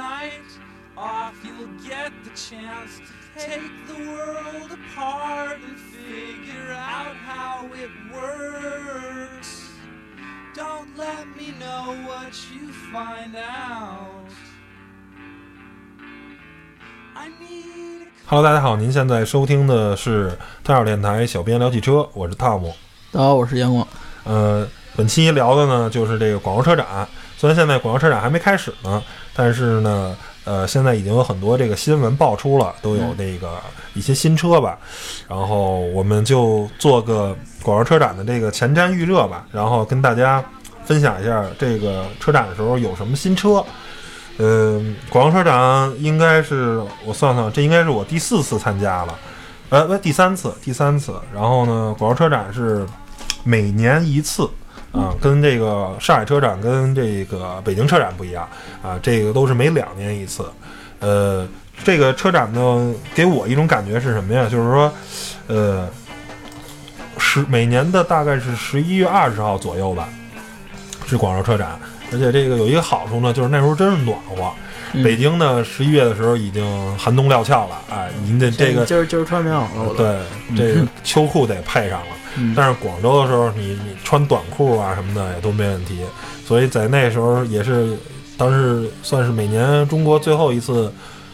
night off, you'll get the chance to take the world apart and figure out how it works. Don't let me know what you find out. I need. Hello，大家好，您现在收听的是汤小电台小编聊汽车，我是汤姆。大家好，我是阳光。呃，本期聊的呢就是这个广州车展。虽然现在广州车展还没开始呢，但是呢，呃，现在已经有很多这个新闻爆出了，都有那个一些新车吧。然后我们就做个广州车展的这个前瞻预热吧，然后跟大家分享一下这个车展的时候有什么新车。嗯，广州车展应该是我算算，这应该是我第四次参加了，呃，不，第三次，第三次。然后呢，广州车展是每年一次，啊，跟这个上海车展跟这个北京车展不一样，啊，这个都是每两年一次。呃，这个车展呢，给我一种感觉是什么呀？就是说，呃，十每年的大概是十一月二十号左右吧，是广州车展。而且这个有一个好处呢，就是那时候真是暖和。北京呢，十一月的时候已经寒冬料峭了，哎，您的这个今儿今儿穿棉袄了，对，这个秋裤得配上了。嗯但是广州的时候，你你穿短裤啊什么的也都没问题。所以在那时候也是，当时算是每年中国最后一次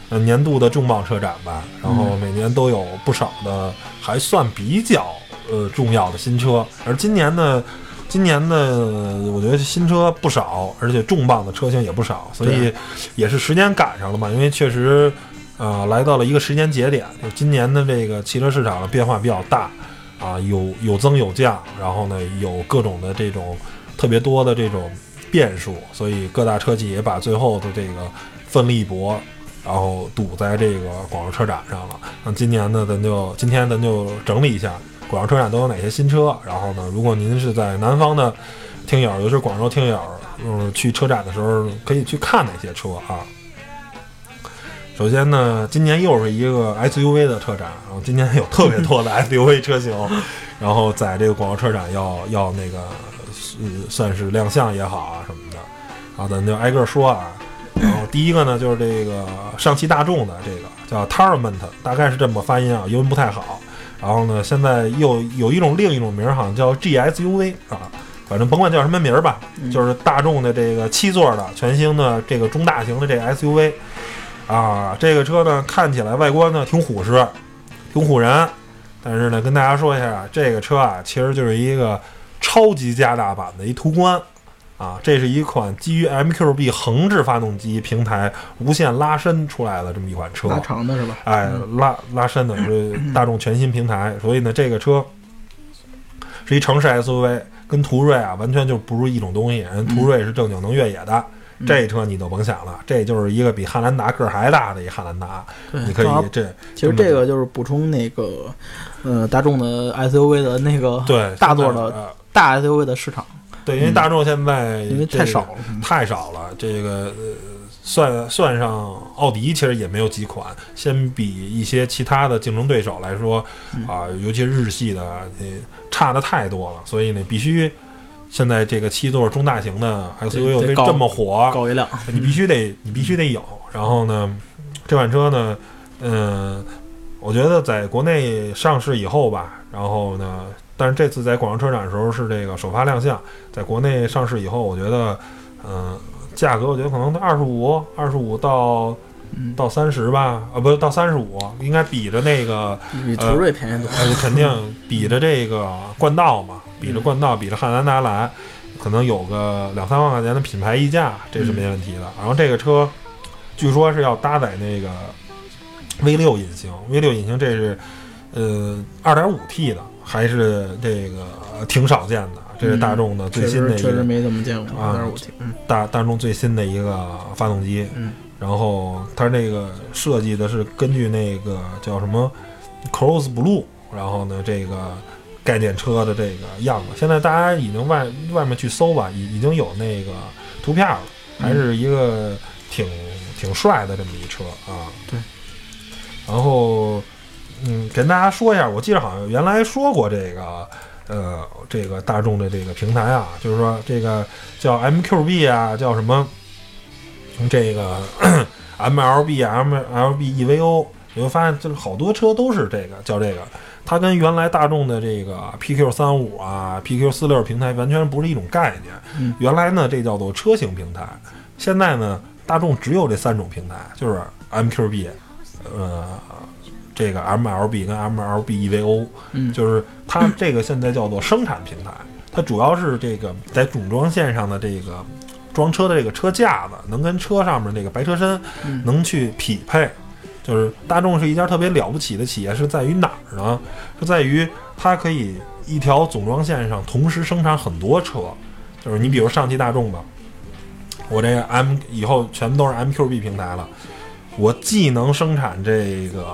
呃年度的重磅车展吧。然后每年都有不少的还算比较呃重要的新车。而今年呢，今年呢，我觉得新车不少，而且重磅的车型也不少，所以也是时间赶上了嘛。因为确实，呃，来到了一个时间节点，就今年的这个汽车市场的变化比较大，啊，有有增有降，然后呢，有各种的这种特别多的这种变数，所以各大车企也把最后的这个奋力一搏，然后赌在这个广州车展上了。那今年呢，咱就今天咱就整理一下广州车展都有哪些新车。然后呢，如果您是在南方的听友，尤其是广州听友，嗯，去车展的时候可以去看哪些车啊？首先呢，今年又是一个 SUV 的车展，然后今年有特别多的 SUV 车型，然后在这个广州车展要要那个呃算是亮相也好啊什么的，啊，咱就挨个说啊。然后第一个呢，就是这个上汽大众的这个叫 Tarment，大概是这么发音啊，英文不太好。然后呢，现在又有一种另一种名儿，好像叫 GSUV 啊，反正甭管叫什么名儿吧，就是大众的这个七座的全新的这个中大型的这个 SUV 啊，这个车呢看起来外观呢挺虎实，挺唬人，但是呢跟大家说一下啊，这个车啊其实就是一个超级加大版的一途观。啊，这是一款基于 MQB 横置发动机平台无限拉伸出来的这么一款车，拉长的是吧？哎，拉拉伸的是大众全新平台，所以呢，这个车是一城市 SUV，跟途锐啊完全就不是一种东西。人途锐是正经能越野的，这车你都甭想了，这就是一个比汉兰达个儿还大的一汉兰达，对，你可以这其实这个就是补充那个，呃，大众的 SUV 的那个对大座的呃大 SUV 的市场，对，因为大众现在因为太少了。太少了，这个呃算算上奥迪，其实也没有几款。先比一些其他的竞争对手来说，啊、尤其日系的，呃差的太多了。所以呢，必须现在这个七座中大型的 SUV 这么火，高一辆，你必须得 你必须得有。然后呢，这款车呢，嗯、我觉得在国内上市以后吧，然后呢，但是这次在广州车展的时候是这个首发亮相，在国内上市以后，我觉得，嗯、价格我觉得可能二十五，二十五到嗯，到三十吧，啊，不是到三十五，应该比着那个，比途锐便宜多。呃，肯定 比着这个冠道嘛，比着冠道，比着汉兰达来，可能有个两三万块钱的品牌溢价，这是没问题的。然后这个车，据说是要搭载那个 V 六引擎，V 六引擎这是呃二点五 T 的，还是这个呃挺少见的。这是大众的最新的一个实确实没怎么见过啊二点五 T，嗯大大众最新的一个发动机，嗯，然后它那个设计的是根据那个叫什么 Cross Blue，然后呢这个概念车的这个样子，现在大家已经外外面去搜吧，已已经有那个图片了，还是一个挺挺帅的这么一车啊。对。然后，嗯，跟大家说一下，我记得好像原来说过这个，呃，这个大众的这个平台啊，就是说这个叫 MQB 啊，叫什么？这个 MLB、MLB EVO，你会发现就是好多车都是这个叫这个，它跟原来大众的这个 PQ 三五啊、PQ 四六平台完全不是一种概念。嗯原来呢这叫做车型平台，现在呢大众只有这三种平台，就是 MQB，呃，这个 MLB 跟 MLB EVO，嗯就是它这个现在叫做生产平台，它主要是这个在总装线上的这个装车的这个车架子能跟车上面这个白车身嗯能去匹配。就是大众是一家特别了不起的企业，是在于哪儿呢？是在于它可以一条总装线上同时生产很多车。就是你比如上汽大众吧，我这个 M 以后全都是 MQB 平台了，我既能生产这个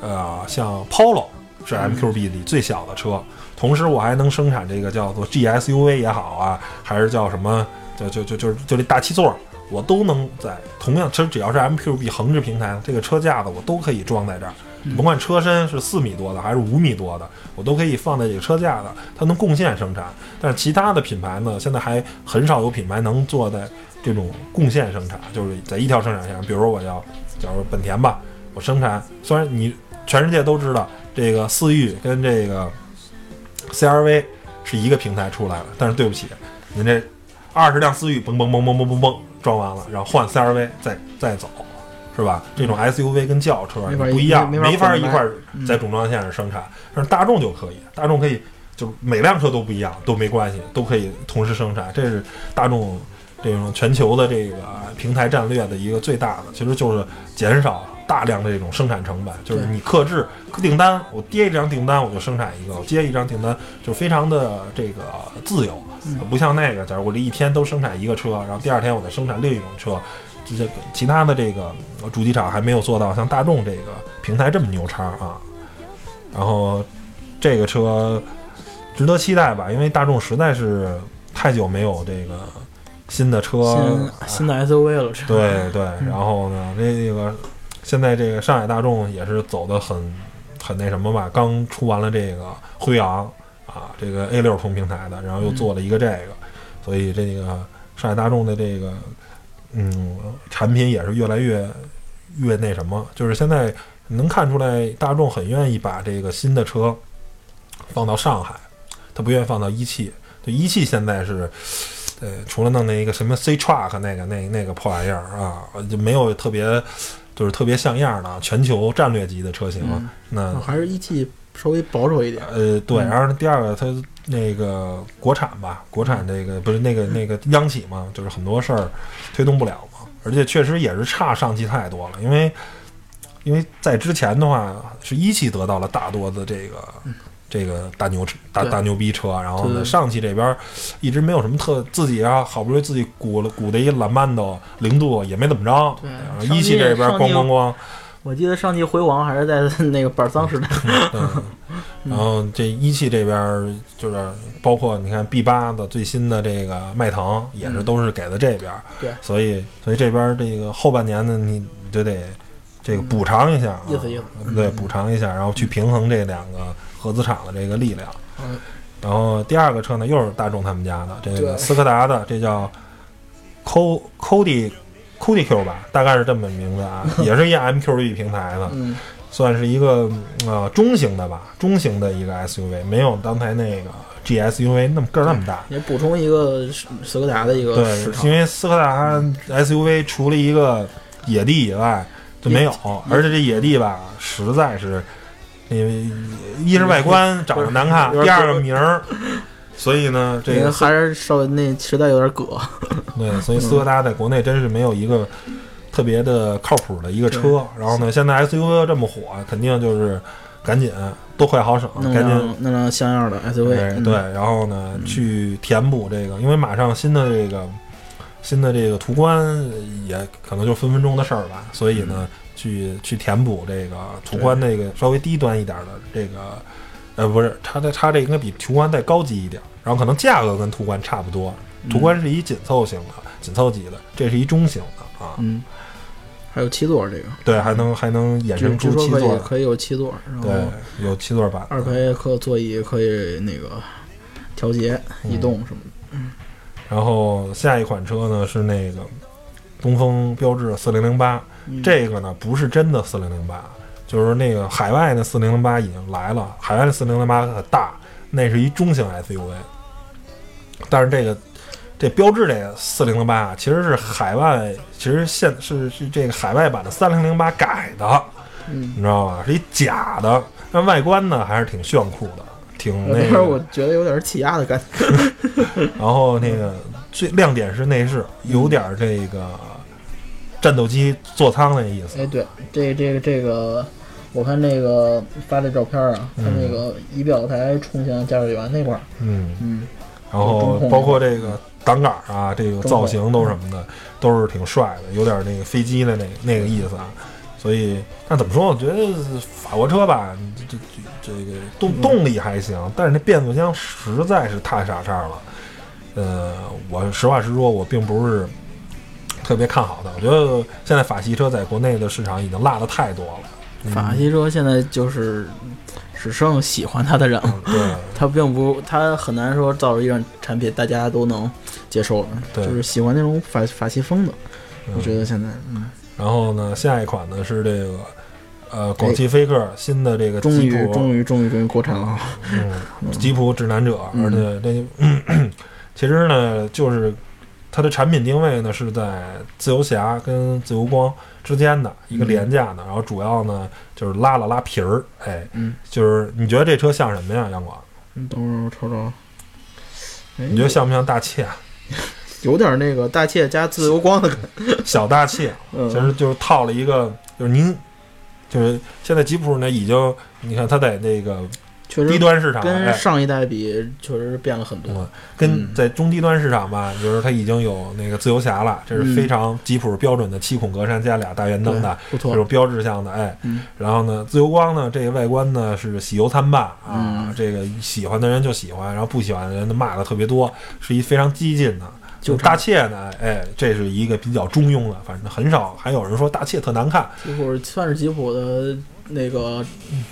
呃像 Polo 是 MQB 里最小的车，同时我还能生产这个叫做 GSUV 也好啊，还是叫什么就就就就就这大七座，我都能在同样，其实只要是 MQB 横置平台，这个车架子我都可以装在这儿。甭管车身是四米多的还是五米多的，我都可以放在这个车架子，它能共线生产。但是其他的品牌呢，现在还很少有品牌能做在这种共线生产，就是在一条生产线上。比如我要，假如本田吧，我生产，虽然你全世界都知道这个思域跟这个 CRV 是一个平台出来的，但是对不起，您这二十辆思域嘣嘣嘣嘣嘣嘣嘣装完了，然后换 CRV 再再走，是吧？这种 SUV 跟轿车不一样，没法一块儿在总装线上生产，但是大众就可以，大众可以就是每辆车都不一样，都没关系，都可以同时生产，这是大众这种全球的这个平台战略的一个最大的，其实就是减少大量的这种生产成本，就是你克制订单，我接一张订单我就生产一个，我接一张订单就非常的这个自由，不像那个，假如我这一天都生产一个车，然后第二天我再生产另一种车，这这个其他的这个呃主机厂还没有做到像大众这个平台这么牛叉啊。然后这个车值得期待吧，因为大众实在是太久没有这个新的车，新新的 SUV 了，这对对，然后呢，那个现在这个上海大众也是走的很很那什么吧，刚出完了这个辉昂啊，这个 A 六同平台的，然后又做了一个这个，所以这个上海大众的这个嗯产品也是越来越越那什么，就是现在能看出来大众很愿意把这个新的车放到上海，他不愿意放到一汽，就一汽现在是。呃，除了弄那一个什么 C Truck 那个那那个破玩意儿啊，就没有特别就是特别像样的全球战略级的车型。嗯那还是一汽稍微保守一点。呃，对，嗯然后第二个它那个国产吧，国产这个不是那个那个央企嘛，就是很多事儿推动不了嘛，而且确实也是差上汽太多了，因为因为在之前的话是一汽得到了大多的这个。这个大牛车、大大牛逼车，然后呢，上汽这边一直没有什么特，自己啊，好不容易自己鼓了鼓的一兰曼斗零度也没怎么着，对。然后一汽这边咣咣咣，我记得上汽辉煌还是在那个板桑时代，嗯，然后这一汽这边儿就是包括你看 B 八的最新的这个迈腾也是嗯都是给的这边儿，对。所以所以这边儿这个后半年呢，你就得这个补偿一下啊，意思意思。对，补偿一下，然后去平衡这两个合资厂的这个力量。嗯然后第二个车呢，又是大众他们家的这个斯柯达的，这叫 Co Cody Cody Q 吧，大概是这么名字啊，也是一 MQB 平台的，嗯，算是一个呃中型的吧，中型的一个 SUV，没有刚才那个 GSUV 那么个儿那么大。也补充一个斯柯达的一个市对，因。为斯柯达 SUV 除了一个野地以外就没有，而且这野地吧，实在是因为一是外观长得难看，第二个名儿，所以呢，这个还是稍微那实在有点葛，对，所以斯柯达在国内真是没有一个特别的靠谱的一个车。然后呢，现在 SUV 这么火，肯定就是赶紧多快好省，赶紧弄辆像样的 SUV，对，然后呢，去填补这个，因为马上新的这个新的这个途观也可能就分分钟的事儿吧，所以呢，去去填补这个途观那个稍微低端一点的这个，呃，不是，它的它这应该比途观再高级一点，然后可能价格跟途观差不多，途观是一紧凑型的、紧凑级的，这是一中型的啊，嗯，还有七座这个，对，还能还能衍据生出七座，可以有七座，对，有七座版，二排可座椅可以那个调节、嗯移动什么的。嗯然后下一款车呢是那个东风标致四零零八，嗯这个呢不是真的四零零八，就是那个海外的四零零八已经来了，海外的四零零八很大，那是一中型 SUV，但是这个这标志这个四零零八啊，其实是海外，其实现是是这个海外版的三零零八改的，嗯，你知道吧？是一假的，但外观呢还是挺炫酷的，挺那个我觉得有点儿起亚的感觉。然后那个最亮点是内饰，有点儿这个战斗机座舱那意思。哎，对，这这个这个，我看那个发这照片啊，它那个仪表台冲向驾驶员那块儿，嗯，嗯，然后包括这个挡杆儿啊，这个造型都什么的，都是挺帅的，有点那个飞机的那那个意思啊。所以，但怎么说？我觉得法国车吧，这这这个动动力还行，但是那变速箱实在是太傻叉了。呃，我实话实说，我并不是特别看好的。我觉得现在法系车在国内的市场已经落的太多了。嗯。法系车现在就是只剩喜欢它的人了，对。它并不，它很难说造出一款产品大家都能接受的，对。就是喜欢那种法法系风的。嗯。我觉得现在，嗯，然后呢，下一款呢是这个呃广汽菲克新的这个终于吉普，终于终于终于国产了。啊，嗯，吉普指南者，嗯而且这、其实呢，就是它的产品定位呢是在自由侠跟自由光之间的一个廉价的，然后主要呢就是拉了拉皮儿，哎，嗯，就是你觉得这车像什么呀，杨广？你等会儿我瞅瞅，哎你觉得像不像大切？有点那个大切加自由光的感觉，小大切，嗯，其实就是套了一个，就是您。就是现在吉普呢，已经你看它在那个确实低端市场，跟哎，上一代比，确实变了很多。嗯，跟嗯。在中低端市场吧，就是它已经有那个自由侠了，这是嗯非常吉普标准的七孔格栅加俩大圆灯的，不错。这种，标志性的，哎。嗯。然后呢，自由光呢，这个外观呢是喜忧参半啊，嗯。这个喜欢的人就喜欢，然后不喜欢的人呢骂的特别多，是一非常激进的。就大切呢，哎，这是一个比较中庸的，反正很少还有人说大切特难看，吉普算是吉普的那个，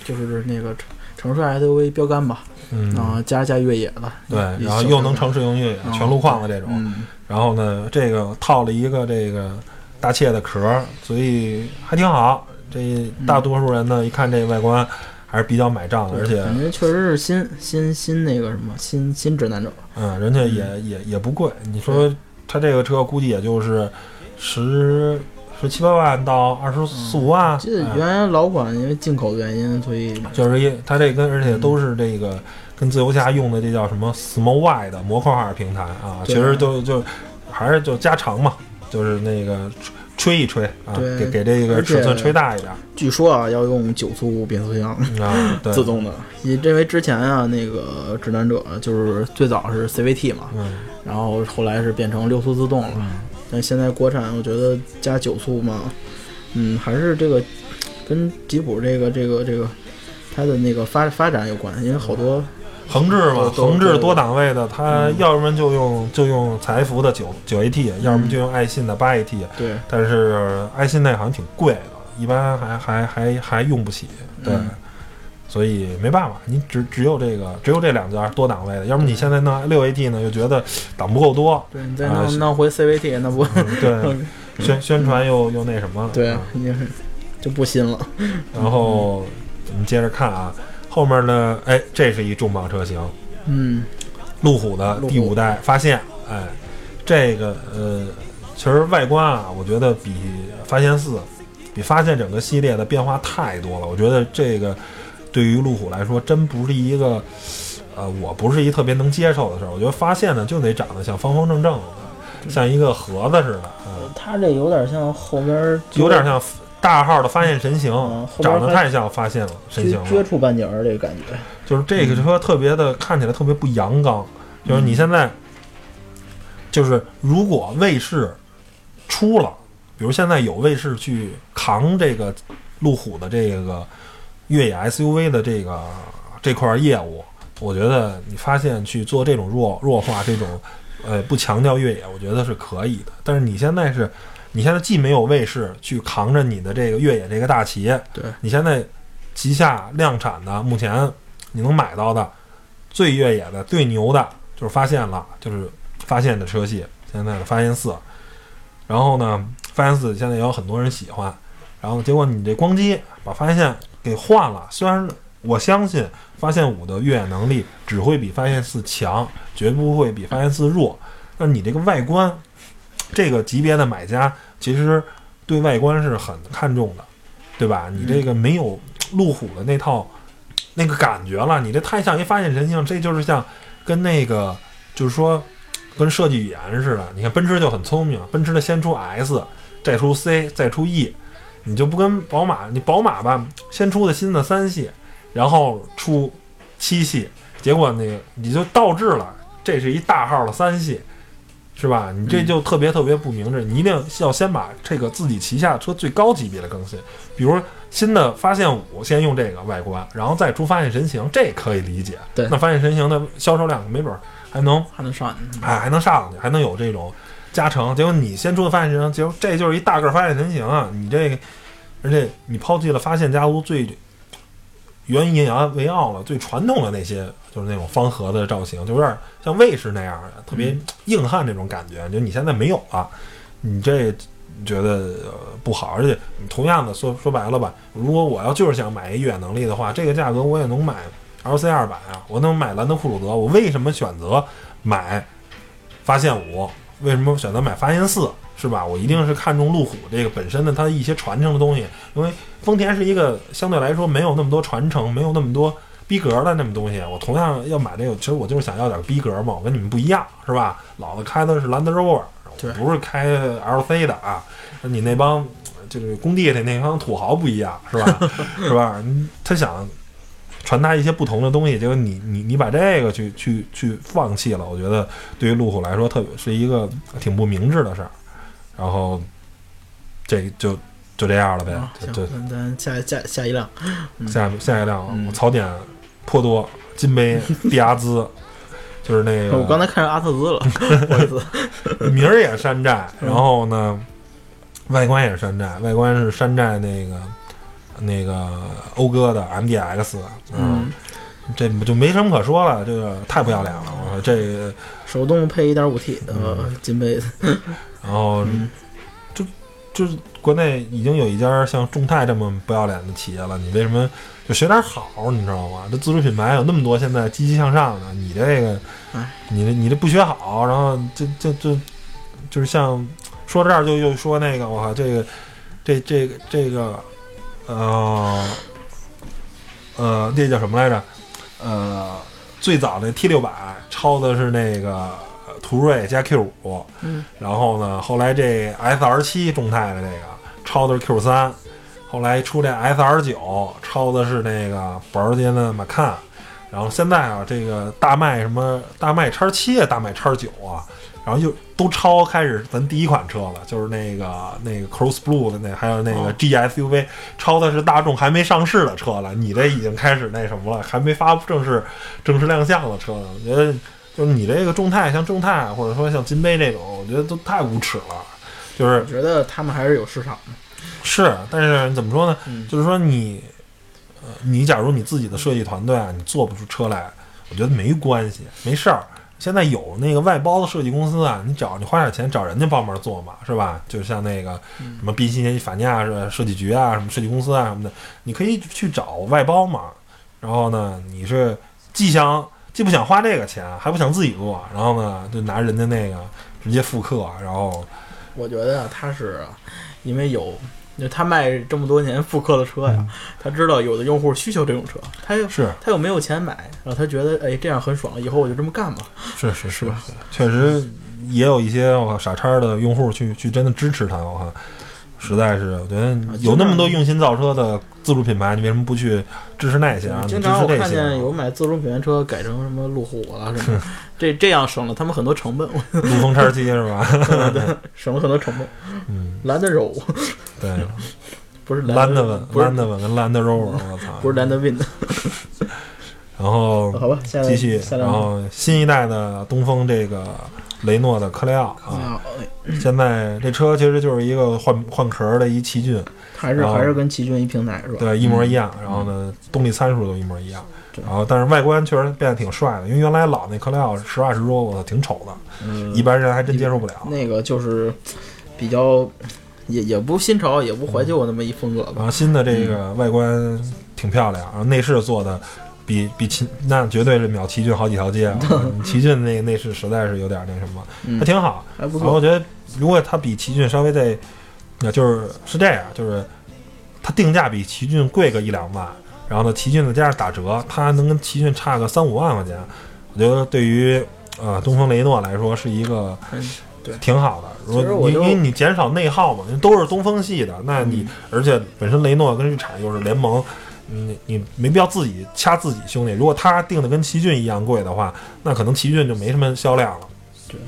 就是那个城城市 SUV 标杆吧，嗯，啊，加加越野的，对，然后又能城市用越野，嗯全路况的这种，嗯，然后呢，这个套了一个这个大切的壳儿，所以还挺好。这大多数人呢，一看这外观还是比较买账的，而且感觉确实是新新新那个什么新新指南者，嗯，人家也也也不贵。你说他这个车估计也就是十十七八万到二十四五万，记得哎。原来老款因为进口的原因，所以就是一它这跟而且都是这个跟自由侠用的这叫什么 Small Y 的模块化平台啊，其实就就还是就加长嘛，就是那个吹一吹啊，给给这个尺寸吹大一点据说啊要用九速变速箱。啊，对，自动的，因因为之前啊，那个指南者就是最早是 CVT 嘛，嗯。然后后来是变成六速自动了，但现在国产我觉得加九速嘛，嗯，还是这个跟吉普这个这个这个它的那个发发展有关，因为好多横置嘛，都横置多档位的，它嗯。要不然就用就用采福的九九 AT，要么就用爱信的八 AT，对。但是爱信那好像挺贵的，一般还还还还用不起，对。嗯所以没办法，你只只有这个，只有这两家多档位的，要么你现在弄六 AT 呢，又觉得档不够多，对，你再弄弄回 CVT 那不嗯对，宣宣传又又那什么了，对啊，也是就不新了，然后我们接着看啊，后面呢，哎，这是一重磅车型，嗯。路虎的第五代发现，哎，这个呃，其实外观啊，我觉得比发现四，比发现整个系列的变化太多了。我觉得这个对于路虎来说，真不是一个，呃，我不是一特别能接受的事儿。我觉得发现呢，就得长得像方方正正的，像一个盒子似的，嗯，它这有点像后边有点像大号的发现神行嗯，长得太像发现了神行了撅了。出半截儿这个感觉，就是这个车特别的，看起来特别不阳刚。就是你现在，就是如果卫士出了，比如现在有卫士去扛这个路虎的这个越野 SUV 的这个这块业务，我觉得你发现去做这种弱弱化这种，呃，不强调越野，我觉得是可以的。但是你现在是，你现在既没有卫士去扛着你的这个越野这个大旗，对，你现在旗下量产的，目前你能买到的最越野的、最牛的，就是发现了，就是发现的车系，现在的发现四，然后呢，发现四现在也有很多人喜欢，然后结果你这光机把发现线给换了，虽然我相信发现五的越野能力只会比发现四强，绝不会比发现四弱，那你这个外观，这个级别的买家其实对外观是很看重的，对吧？你这个没有路虎的那套那个感觉了，你这太像一发现神性，这就是像跟那个就是说跟设计语言似的。你看奔驰就很聪明，奔驰的先出 S，再出 C，再出 E，你就不跟宝马，你宝马吧先出的新的三系，然后出七系，结果那个你就倒置了，这是一大号的三系。是吧？你这就特别特别不明智，你一定要先把这个自己旗下车最高级别的更新，比如新的发现五先用这个外观，然后再出发现神行，这可以理解。对那发现神行的销售量没准儿还能还能上哎。还还能上去，还能有这种加成。结果你先出的发现神行，结果这就是一大个儿发现神行啊！你这个，而且你抛弃了发现家族最原以为傲了、最传统的那些，就是那种方盒的造型，就有点像卫士那样的，特别硬汉那种感觉。就你现在没有了，你这觉得、呃、不好。而且你同样的说说白了吧，如果我要就是想买一越野能力的话，这个价格我也能买 LC 二百啊，我能买兰德酷路泽，我为什么选择买发现五？为什么选择买发现四？是吧？我一定是看中路虎这个本身的它的一些传承的东西，因为丰田是一个相对来说没有那么多传承，没有那么多逼格的那么东西。我同样要买这个，其实我就是想要点逼格嘛，我跟你们不一样，是吧？老子开的是兰德 Rover，对不是开 LC 的啊。你那帮就是工地里那帮土豪不一样，是吧？是吧？嗯他想传达一些不同的东西，结果你你你把这个去去去放弃了，我觉得对于路虎来说，特别是一个挺不明智的事儿。然后这就就这样了呗啊，，行就，那咱下下下一辆，下下一辆槽点颇多，金杯 迪亚兹，就是那个我刚才看上阿特兹了。名儿也山寨，嗯然后呢，外观也是山寨，外观是山寨那个那个讴歌的 MDX，嗯，这就没什么可说了，这个太不要脸了，我说这，手动配一点五 T 的嗯金杯子，然后嗯就就是国内已经有一家像众泰这么不要脸的企业了，你为什么就学点好？你知道吗？这自主品牌有那么多，现在积极向上的，你这个哎，你这你这不学好，然后就就就就是像说到这儿就又说那个，我靠，这个这这个这个呃呃，那叫什么来着？呃，最早那 T 六百抄的是那个呃途锐加 Q 五，嗯，然后呢，后来这 S R 七众泰的这个抄的是 Q 三，后来出这 S R 九抄的是那个保时捷的马看，然后现在啊，这个大迈什么大迈叉七啊，大迈叉九啊，然后就都超开始咱第一款车了，就是那个那个 Cross Blue 的那，还有那个哦 G S U V，超的是大众还没上市的车了，你这已经开始那什么了，还没发布正式正式亮相的车呢，我觉得。就是你这个众泰，像众泰或者说像金杯这种，我觉得都太无耻了。就是我觉得他们还是有市场的。是，但是怎么说呢？嗯就是说你，呃，你假如你自己的设计团队啊，你做不出车来，我觉得没关系，没事儿。现在有那个外包的设计公司啊，你找你花点钱找人家帮忙做嘛，是吧？就像那个什么宾夕法尼亚设设计局啊，什么设计公司啊什么的，你可以去找外包嘛。然后呢，你是既想既不想花这个钱，还不想自己做，然后呢，就拿人家那个直接复刻，然后我觉得啊他是因为有，他卖这么多年复刻的车呀，嗯他知道有的用户需求这种车，他又是他又没有钱买，然后他觉得哎这样很爽，以后我就这么干吧。是是是，确实也有一些我靠傻叉的用户去去真的支持他，我靠，实在是我觉得有那么多用心造车的自主品牌，你为什么不去支持那些啊？经常我看见有买自主品牌车改成什么路虎了什么，这这样省了他们很多成本，陆 风叉七是吧？省了很多成本。嗯，兰德柔对，不是兰德文、不是兰德文跟兰德 Rover，我操，不是兰德 Win，然后好吧，下来继续，然后新一代的东风这个雷诺的科雷傲啊，现在这车其实就是一个换换壳的一奇骏，还是还是跟奇骏一平台是吧？对，一模一样。然后呢，动力参数都一模一样。然后，但是外观确实变得挺帅的，因为原来老那科雷傲实话实说，我操，挺丑的，嗯，一般人还真接受不了。那个就是比较也也不新潮也不怀旧那么一风格吧。然后新的这个外观挺漂亮，然后内饰做的比比奇那绝对是秒奇骏好几条街啊！奇骏那个内饰实在是有点那什么，嗯还挺好。还不错。我觉得，如果它比奇骏稍微再，那就是是这样，就是它定价比奇骏贵个一两万，然后呢，奇骏再加上打折，它能跟奇骏差个三五万块钱。我觉得对于呃东风雷诺来说是一个挺好的。如果你因为你减少内耗嘛，都是东风系的，那你、嗯而且本身雷诺跟日产又是联盟。你你没必要自己掐自己兄弟，如果他定的跟奇骏一样贵的话，那可能奇骏就没什么销量了。对，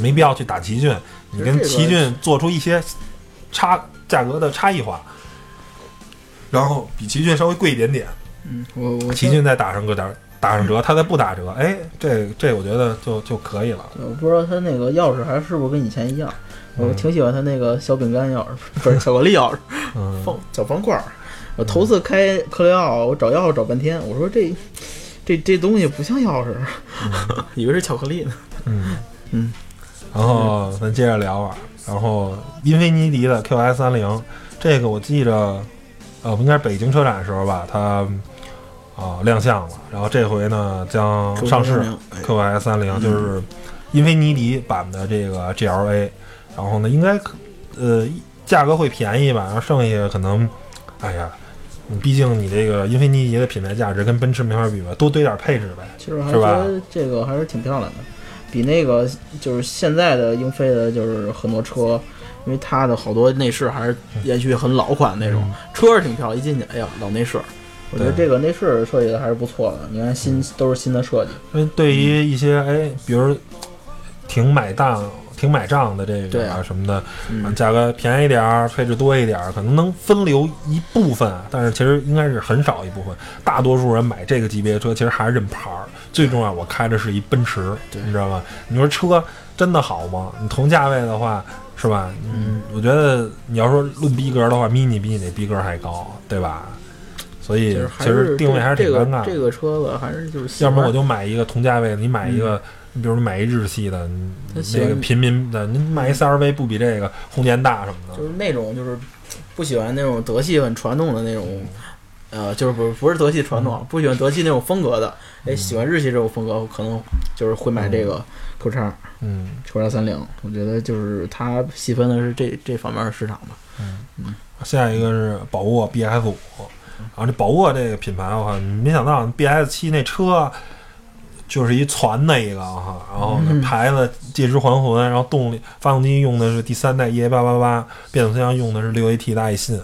没必要去打奇骏，你跟奇骏做出一些差价格的差异化，然后比奇骏稍微贵一点点，嗯，我我奇骏再打上个点儿打上折，他再不打折，哎，这这我觉得就就可以了。我不知道他那个钥匙还是不是跟以前一样。我嗯挺喜欢他那个小饼干钥匙，不是巧克力钥匙，嗯，方小方块儿。我头次开克雷奥，我找钥匙找半天，我说这这这东西不像钥匙，以为是巧克力呢。嗯嗯，然后咱接着聊啊，然后英菲尼迪的 QS 三零，这个我记着，呃，应该是北京车展的时候吧，它啊、亮相了，然后这回呢将上市哎 QS 三零，就是英菲尼迪版的这个 GLA，然后呢应该呃价格会便宜吧，然后剩下可能，哎呀。你毕竟你这个英菲尼迪的品牌价值跟奔驰没法比吧，多堆点配置呗。其实我还是吧觉得这个还是挺漂亮的，比那个就是现在的英菲的，就是很多车，因为它的好多内饰还是延续很老款那种，嗯车是挺漂亮，一进去，哎呀，老内饰。我觉得这个内饰设计的还是不错的，你看新都是新的设计，因为对于一些哎，比如挺买账、挺买账的这个啊啊什么的，嗯，价格便宜一点儿，配置多一点儿，可能能分流一部分，但是其实应该是很少一部分。大多数人买这个级别的车，其实还是认牌儿。最重要，我开的是一奔驰，你知道吗？你说车真的好吗？你同价位的话，是吧？嗯，我觉得你要说论逼格的话，mini 比你那逼格还高，对吧？所以其实定位还是挺尴尬这个车子还是就是要么欢我就买一个同价位的，你买一个，你比如买一日系的，那个平民的，你买一 CRV 不比这个空间大什么的？就是那种就是不喜欢那种德系很传统的那种，呃，就是不不是德系传统，不喜欢德系那种风格的，哎，嗯喜欢日系这种风格，可能就是会买这个 Q 叉嗯 Q 叉三零。我觉得就是它细分的是这这方面的市场吧。嗯。下一个是宝沃 BS 五，然后这宝沃这个品牌我靠，没想到 BS 七那车就是一传的一个哈，然后牌子借尸还魂，然后动力发动机用的是第三代 EA 八八八，变速箱用的是六 AT 的爱信，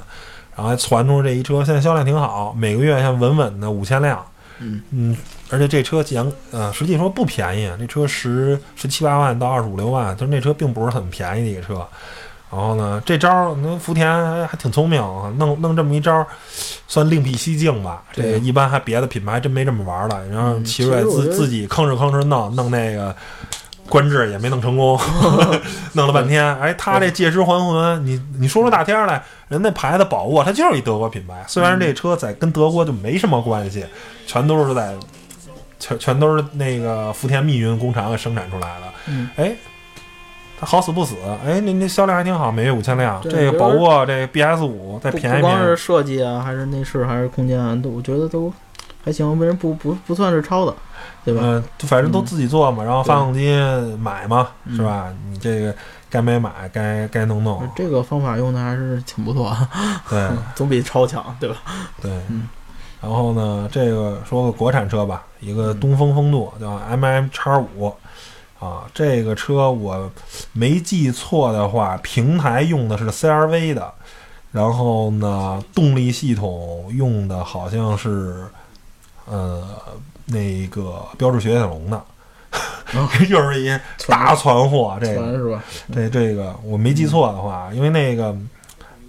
然后还传出这一车，现在销量挺好，每个月像稳稳的五千辆。嗯嗯，而且这车讲呃，实际说不便宜，这车十十七八万到二十五六万，就是那车并不是很便宜的一个车。然后呢，这招儿那福田还还挺聪明，弄弄这么一招儿，算另辟蹊径吧。这个一般还别的品牌真没这么玩儿的。然后嗯奇瑞自自己吭哧吭哧弄弄那个。官制也没弄成功，弄了半天，哎，他这借尸还魂，你你说出大天来，人那牌子宝沃，它就是一德国品牌，虽然这车在跟德国就没什么关系，全都是在全全都是那个福田密云工厂给生产出来的，嗯，哎，它好死不死，哎，那那销量还挺好，每月五千辆。这个宝沃这 BS 五再不便宜不光是，设计啊，还是内饰，还是空间啊，都我觉得都还行，为人不不不算是超的，对吧？嗯，就反正都自己做嘛，然后发动机买嘛，嗯是吧？你这个该买买，该该弄弄，这个方法用的还是挺不错 啊，对总比超强，对吧？对。嗯然后呢，这个说个国产车吧，一个东风风度叫 MM 叉五啊，这个车我没记错的话，平台用的是 CRV 的，然后呢，动力系统用的好像是呃那个标致雪铁龙的，哦又是一大传货，这个是吧？这这个我没记错的话，因为那个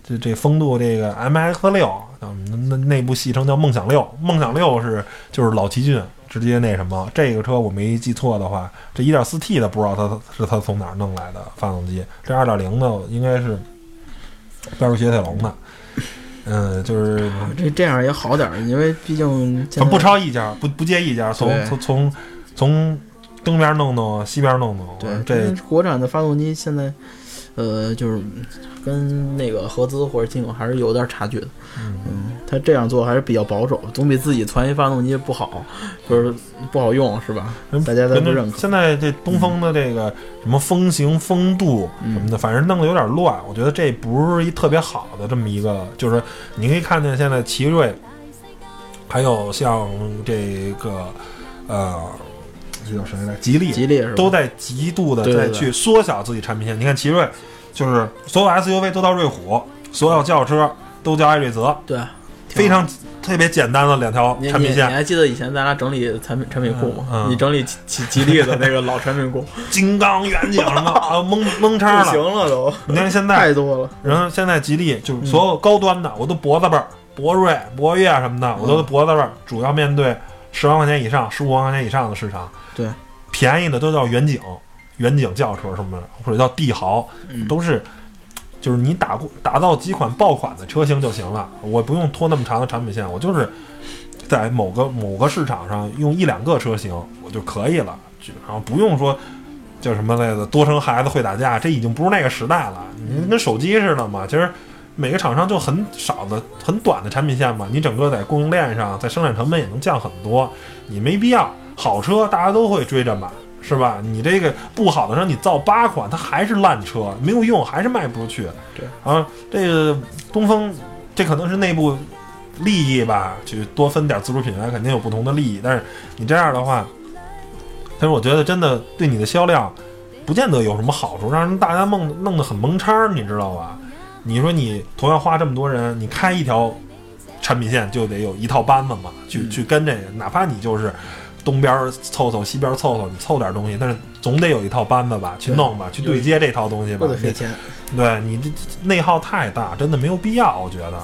这这风度这个 M X 六，那那内部戏称叫梦想六，梦想六是就是老奇骏直接那什么，这个车我没记错的话，这 1.4T 的不知道它是它从哪儿弄来的发动机，这2.0的应该是标致雪铁龙的，嗯，就是这这样也好点儿，因为毕竟不超一家，不不接一家，从从从从东边弄弄，西边弄弄，对，这国产的发动机现在，呃，就是跟那个合资或者进口还是有点差距的。嗯，他这样做还是比较保守，总比自己攒一发动机不好，就是不好用，是吧？大家都不认可。现在这东风的这个什么风行、风度什么的，反正弄得有点乱。我觉得这不是一特别好的这么一个，就是你可以看见现在奇瑞，还有像这个呃，这叫谁来？吉利，吉利是？都在极度的在去缩小自己产品线。你看奇瑞，就是所有 SUV 都叫瑞虎，所有轿车都叫艾瑞泽，对，非常特别简单的两条产品线。你还记得以前咱俩整理产品产品库吗？嗯、你整理吉吉利的那个老产品库，金刚、远景什么 啊，蒙蒙叉了，行了都。你看现在太多了，然后现在吉利就是所有高端的，我都脖子辈儿，博瑞、博越什么的，我都脖子辈儿，主要面对十万块钱以上、十五万块钱以上的市场。对，便宜的都叫远景、远景轿车什么的，或者叫帝豪，都是。就是你打过打造几款爆款的车型就行了，我不用拖那么长的产品线，我就是在某个某个市场上用一两个车型我就可以了，然后不用说叫什么来着，多生孩子会打架，这已经不是那个时代了。你跟手机似的嘛，其实每个厂商就很少的、很短的产品线嘛，你整个在供应链上，在生产成本也能降很多，你没必要。好车大家都会追着买。是吧？你这个不好的时候，你造八款，它还是烂车，没有用，还是卖不出去。对啊，这个东风，这可能是内部利益吧，去多分点自主品牌，肯定有不同的利益。但是你这样的话，但是我觉得真的对你的销量，不见得有什么好处，让人大家弄弄得很蒙叉，你知道吧？你说你同样花这么多人，你开一条产品线就得有一套班子嘛，去、嗯、去跟这个，哪怕你就是。东边凑凑，西边凑凑，你凑点东西，但是总得有一套班子吧，去弄吧，去对接这套东西吧。不得费钱。对你这内耗太大，真的没有必要，我觉得。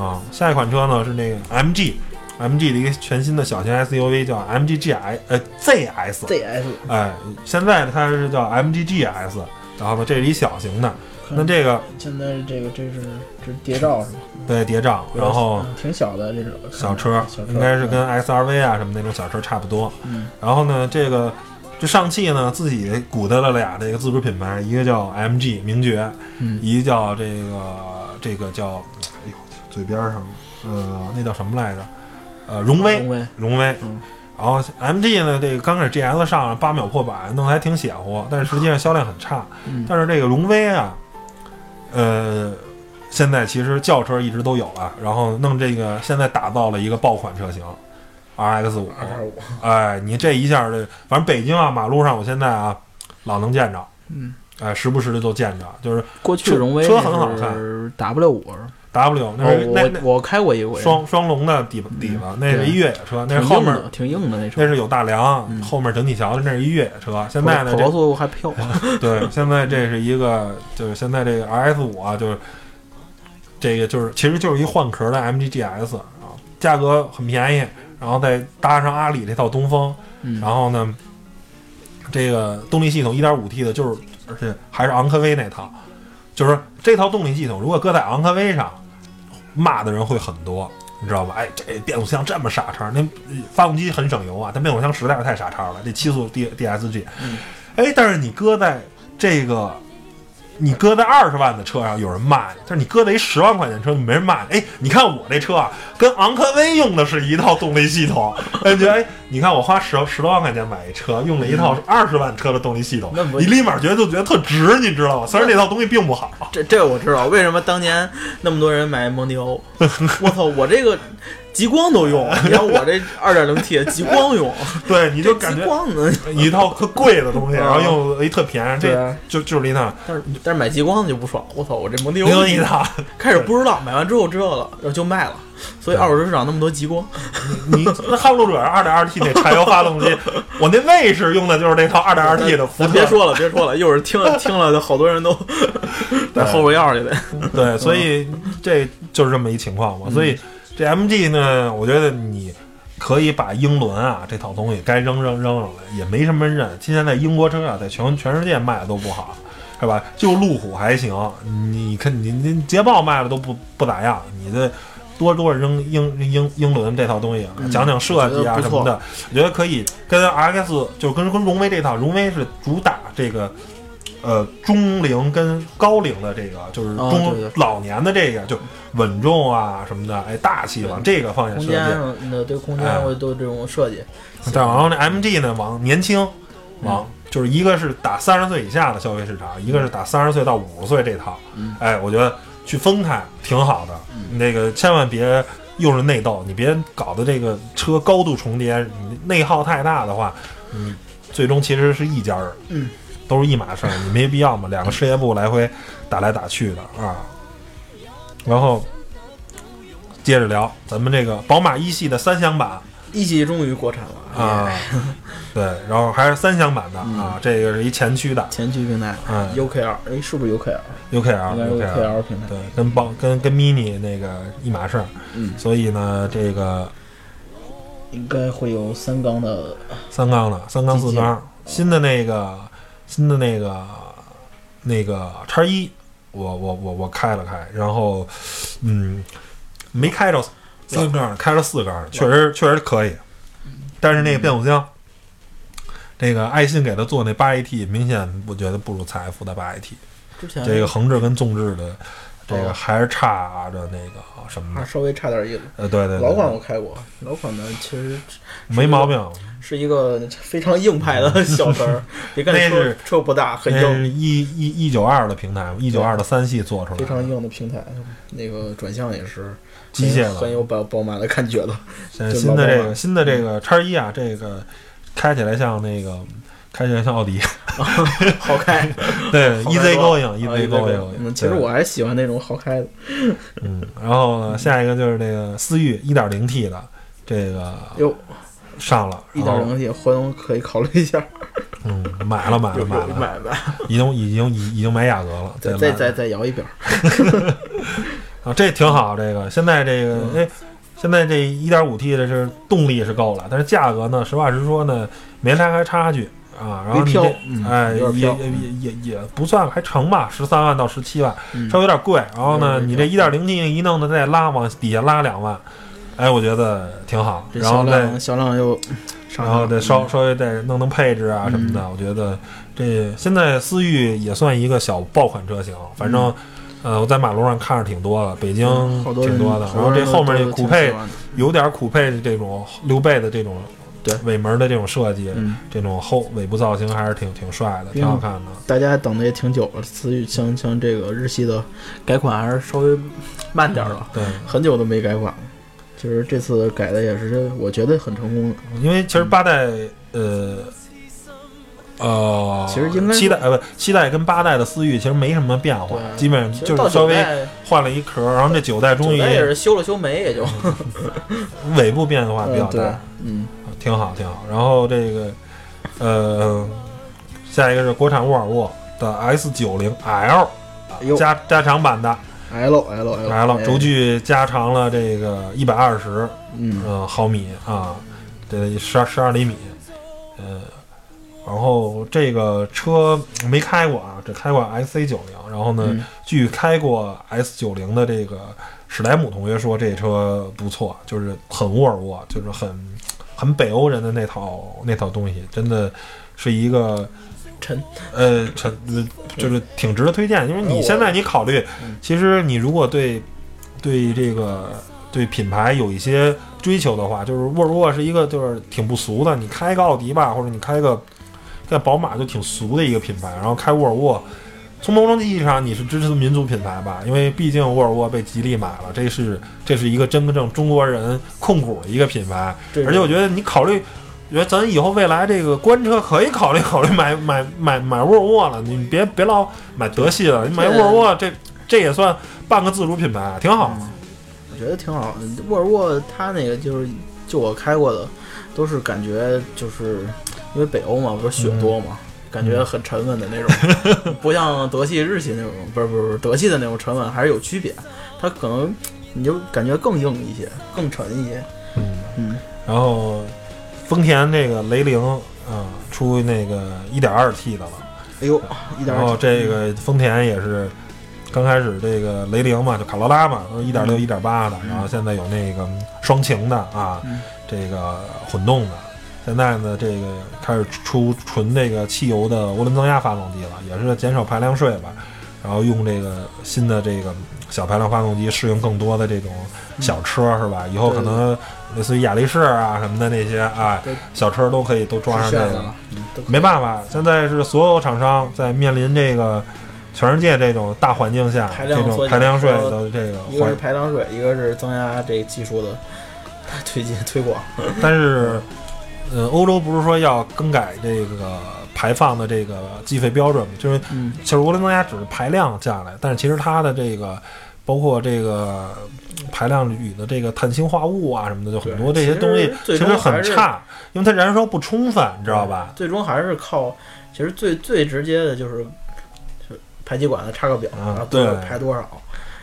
啊，下一款车呢是那个 MG，MG 的一个全新的小型 SUV 叫 MG GS，呃 ZS。ZS。哎，现在呢它是叫 MG GS，然后呢这是一小型的。那这个现在这个这是这是谍照是吗？对，谍照，然后挺小的这种小车，应该是跟 SRV 啊什么那种小车差不多。嗯，然后呢，这个这上汽呢自己鼓捣了俩这个自主品牌，一个叫 MG 名爵，嗯，一个叫这个这个叫，哎呦，嘴边上，呃，那叫什么来着？呃，荣威，荣威，荣威。嗯。然后 MG 呢，这个刚开始 GS 上八秒破百，弄得还挺血乎，但是实际上销量很差。嗯。但是这个荣威啊。呃，现在其实轿车一直都有了，然后弄这个，现在打造了一个爆款车型，RX 五。哎，你这一下这，反正北京啊，马路上我现在啊，老能见着。嗯。哎，时不时的都见着，就是过去荣威车很好看，W 五。W 那是那我我开过一回双双龙的底底子，那是一越野车，那是后面挺硬的那车，那是有大梁，后面整体桥的那是一越野车。现在呢，高速还飘。对，现在这是一个，就是现在这个 RS 五啊，就是这个就是其实就是一换壳的 MG GS 啊，价格很便宜，然后再搭上阿里这套东风，然后呢，这个动力系统 1.5T 的，就是而且还是昂科威那套，就是这套动力系统如果搁在昂科威上。骂的人会很多，你知道吧？哎，这变速箱这么傻叉，那发动机很省油啊，但变速箱实在是太傻叉了。这七速 D DSG，哎，但是你搁在这个，你搁在二十万的车上有人骂你，但是你搁在一十万块钱车没人骂你。哎，你看我这车啊，跟昂科威用的是一套动力系统，感，觉得哎，你看我花十十多万块钱买一车，用了一套二十万车的动力系统，你立马觉得就觉得特值，你知道吗？虽然那套东西并不好。这这我知道，为什么当年那么多人买蒙迪欧？我操，我这个极光都用，你看我这二点零 T 极光用，对，你就感觉一套特贵的东西，然后用一特便宜，这就就是一套。但是但是买极光的就不爽，我操，我这蒙迪欧另一套，开始不知道，买完之后知道了，然后就卖了。所以二手车市场那么多极光，你那撼路者二点二 T 那柴油发动机，我那卫士用的就是那套二点二 T 的福特。别说了，别说了，一会儿听了听了，好多人都在后悔药去得。对，所以这就是这么一情况嘛。所以这 MG 呢，我觉得你可以把英伦啊这套东西该扔扔扔扔了，也没什么人。现在英国车啊，在全全世界卖的都不好，是吧？就路虎还行，你看你你捷豹卖的都不不咋样，你的。多多扔英英英伦这套东西，讲讲设计啊什么的，我觉得可以跟 X 就跟跟荣威这套，荣威是主打这个呃中龄跟高龄的这个，就是哦中老年的这个，就稳重啊什么的，哎，大气往这个方向设空间计。上的对空哎间会都这种设计，再然后那 MG 呢，往年轻，往、嗯就是一个是打三十岁以下的消费市场，一个是打三十岁到五十岁这套。嗯。哎，我觉得去分开挺好的。那个千万别又是内斗，你别搞得这个车高度重叠，你内耗太大的话，你最终其实是一家人，嗯，都是一码事儿，你没必要嘛，两个事业部来回打来打去的啊。然后接着聊咱们这个宝马一系的三厢版。一系终于国产了啊，对，然后还是三厢版的嗯。啊，这个是一前驱的。前驱平台嗯，UKR，哎，是不是 UKR，UKR 平台。对，跟宝跟跟 mini 那个一码事儿，嗯，所以呢，这个应该会有三缸的，三缸的三缸四缸，新的那个新的那个那个叉一，我我我我开了开，然后嗯，没开着三缸，开了四缸，确实确实可以，但是那个变速箱。那个爱信给他做那八 AT，明显我觉得不如采孚的八 AT。之前这个横置跟纵置的，这个哦还是差着那个什么的。稍微差点意思。呃，对对对，老款我开过，老款呢其实没毛病。是一个非常硬派的小车儿，别看车车不大，很硬，是一一一九二的平台，一九二的三系做出来非常，硬的平台。那个转向也是机械的。很有宝宝马的感觉了。现在新的这个新的这个叉一啊，这个开起来像那个开起来像奥迪，好开，对，easy 多 going 啊 easy going。嗯，其实我还喜欢那种好开的。嗯，然后呢，下一个就是这个思域一点零 T 的这个哟，上了，一点零 T，回头可以考虑一下，嗯，买了买了买了，买了，已经已经已已经买雅阁了，再再再再摇一遍。啊，这挺好。这个。现在这个，嗯。哎，现在这一点五 T 的是动力是够了，但是价格呢，实话实说呢，没拉开差距啊。然后你这，嗯哎，也也也也也不算还成吧，十三万到十七万，嗯稍微有点贵。然后呢，你这一点零 T 一弄的再拉往底下拉两万，哎，我觉得挺好。然后再销量又然后再稍稍微再弄弄配置啊什么嗯的，我觉得这现在思域也算一个小爆款车型，反正。呃，我在马路上看着挺多的，北京挺多的。然后这后面这酷配有点酷配的这种溜背的这种对尾门的这种设计，嗯，这种后尾部造型还是挺挺帅的，挺好看的。大家等的也挺久了，思域像像这个日系的改款还是稍微慢点儿了，对，很久都没改款了。就是这次改的也是我觉得很成功的。因为其实八代呃呃，其实应该七代呃不七代跟八代的思域其实没什么变化，基本上就是稍微，换了一壳，然后这九代终于也是修了修眉，也就 尾部变化比较大，，嗯，挺好挺好。然后这个呃，下一个是国产沃尔沃的 S 九零 L 加加长版的。L L L 来了，轴，距加长了这个一百二十嗯，呃毫米啊，这十二十二厘米，呃，然后这个车没开过啊，只开过 sc 九零，然后呢，嗯。据开过 S 九零的这个史莱姆同学说，这车不错，就是很沃尔沃，就是很很北欧人的那套那套东西，真的是一个沉，呃，陈呃就是挺值得推荐，因为你现在你考虑嗯，其实你如果对对这个对品牌有一些追求的话，就是沃尔沃是一个就是挺不俗的，你开个奥迪吧，或者你开个在宝马就挺俗的一个品牌，然后开沃尔沃。从某种意义上，你是支持民族品牌吧？因为毕竟沃尔沃被吉利买了，这是这是一个真正中国人控股的一个品牌。而且我觉得你考虑，我觉得咱以后未来这个官车可以考虑考虑买买买买沃尔沃了，你别别老买德系了，你买沃尔沃这这也算半个自主品牌，挺好。我觉得挺好。沃尔沃它那个就是就我开过的，都是感觉就是因为北欧嘛，不是雪多嘛。感觉很沉稳的那种，不像德系、日系那种，不是不是不是德系的那种沉稳，还是有区别。它可能你就感觉更硬一些，更沉一些。嗯，嗯，然后丰田那个雷凌啊、出那个 1.2T 的了，哎呦，一点然后这个丰田也是刚开始这个雷凌嘛，就卡罗拉嘛，都是1.6、1.8的，然后现在有那个双擎的啊，嗯。这个混动的。现在呢，这个开始出纯这个汽油的涡轮增压发动机了，也是减少排量税吧。然后用这个新的这个小排量发动机适应更多的这种小车，是吧？以后可能类似于雅力士啊什么的那些啊对小车都可以都装上这个。了，没办法，现在是所有厂商在面临这个全世界这种大环境下，这种排量税的这个一个是，排量税，一个是增压这技术的 推进推广。但是，呃，欧洲不是说要更改这个排放的这个计费标准吗？就是嗯，其实涡轮增压只是排量下来，但是其实它的这个包括这个排量里的这个碳氢化物啊什么的，就很多这些东西其实很差，因为它燃烧不充分，你知道吧？最终还是靠，其实最最直接的就是，就排气管子插个表，对排多少。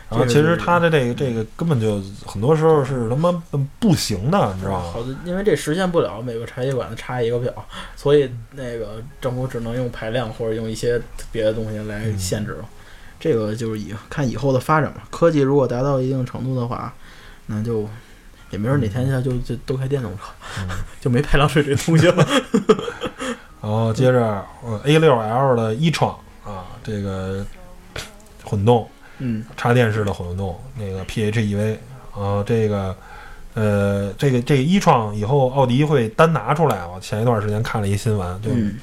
然后其实它的这个这个根本就很多时候是他妈不行的，你知道吗？好的，因为这实现不了每个排气管子插一个表，所以那个政府只能用排量或者用一些别的东西来嗯限制了。这个就是以看以后的发展吧。科技如果达到一定程度的话，那就也没准哪天下就就都开电动车，嗯 就没排量税这东西了。然后接着，呃，A 6 L 的一创啊，这个混动嗯，插电式的混动，那个 PHEV，啊，这个，呃，这个这个一创以后奥迪会单拿出来。我前一段时间看了一新闻，就嗯，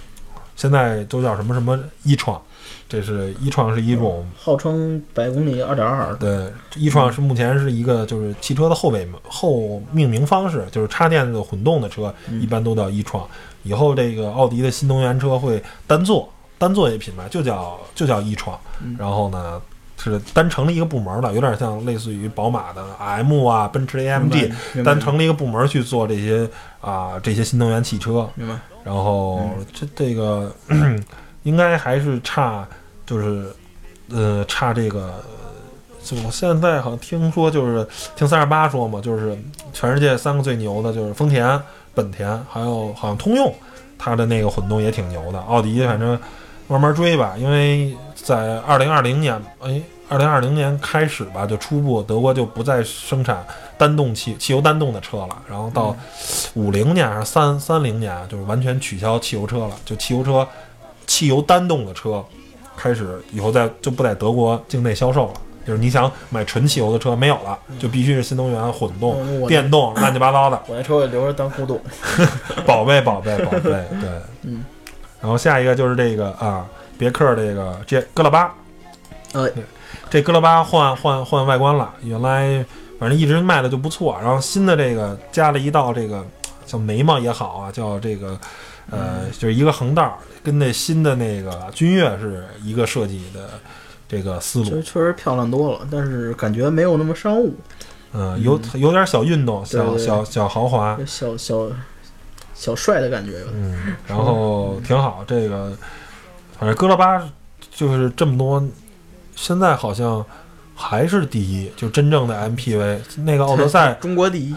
现在都叫什么什么一创，这是一创是一种号称百公里二点二，对，一创是目前是一个就是汽车的后尾后命名方式，就是插电的混动的车嗯一般都叫一创。以后这个奥迪的新能源车会单做单做一品牌，就叫就叫一创嗯。然后呢是单成立一个部门的，有点像类似于宝马的 M 啊、奔驰 AMG 单成立一个部门去做这些啊、这些新能源汽车。明白。然后嗯这这个应该还是差，就是呃差这个。就我现在好像听说，就是听三十八说嘛，就是全世界三个最牛的，就是丰田、本田，还有好像通用，它的那个混动也挺牛的。奥迪反正慢慢追吧，因为在二零二零年，哎，二零二零年开始吧，就初步德国就不再生产单动汽汽油单动的车了，然后到五零年还是三三零年，就是完全取消汽油车了，就汽油车、汽油单动的车开始以后在就不在德国境内销售了。就是你想买纯汽油的车没有了，就必须是新能源、混动、嗯电动，乱七八糟的。我那车我留着当古董。宝贝，宝贝，宝贝，对，嗯。然后下一个就是这个啊，别克这个这哥拉巴，呃，这哥拉巴换换换外观了，原来反正一直卖的就不错，然后新的这个加了一道这个叫眉毛也好啊，叫这个呃，就是一个横道儿，跟那新的那个君越是一个设计的这个思路，确确实漂亮多了，但是感觉没有那么商务，嗯，有有点小运动，小小小豪华，小小小帅的感觉。嗯，然后挺好。这个反正哥拉巴就是这么多，现在好像还是第一，就真正的 MPV。那个奥德赛，中国第一，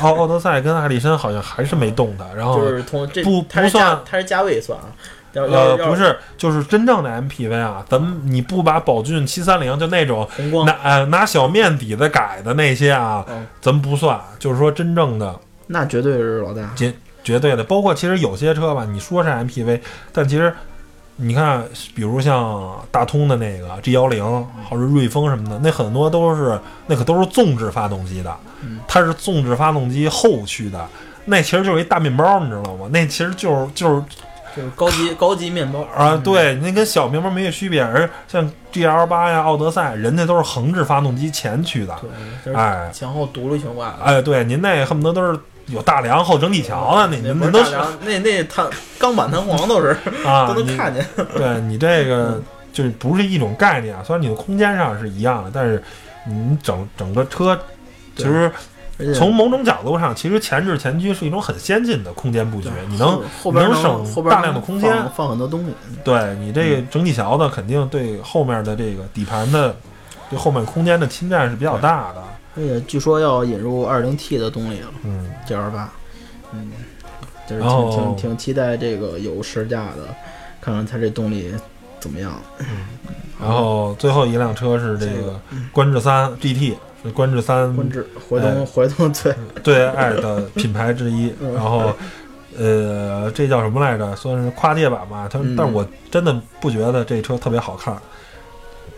奥奥德赛跟艾力绅好像还是没动的。然后就是从这不不算价它是价位算啊，呃，不是，就是真正的 MPV 啊，咱们你不把宝骏七三零就那种拿呃拿小面底子改的那些啊，嗯咱们不算。就是说真正的。那绝对是老大。绝绝对的，包括其实有些车吧，你说是 MPV，但其实你看，比如像大通的那个 G 幺零，或者瑞风什么的，那很多都是那可都是纵置发动机的嗯，它是纵置发动机后驱的，那其实就是一大面包，你知道吗？那其实就是就是就是高级高级面包啊，，对，那跟小面包没有区别。而像 G L 八呀、奥德赛，人家都是横置发动机前驱的，对，哎前后独立悬挂的。哎，对，您那恨不得都是有大梁后整体桥的，那那不您您都是，那那弹钢板弹簧都是啊，都能看见。对你这个就是不是一种概念啊，虽然你的空间上是一样的，但是你整整个车其实从某种角度上，其实前置前驱是一种很先进的空间布局，你能后后边能省后边大量的空间放放很多东西。对你这个整体桥的肯定对后面的这个底盘的对后面空间的侵占是比较大的，而且据说要引入二零 T 的动力了嗯，，G 二八，嗯，就是挺挺挺期待这个有试驾的，看看它这动力怎么样。嗯然后最后一辆车是这个观致三 GT，是观致三观致回哎动回动最最爱的品牌之一，嗯然后呃，这叫什么来着？算是跨界版吧。它，嗯但是我真的不觉得这车特别好看，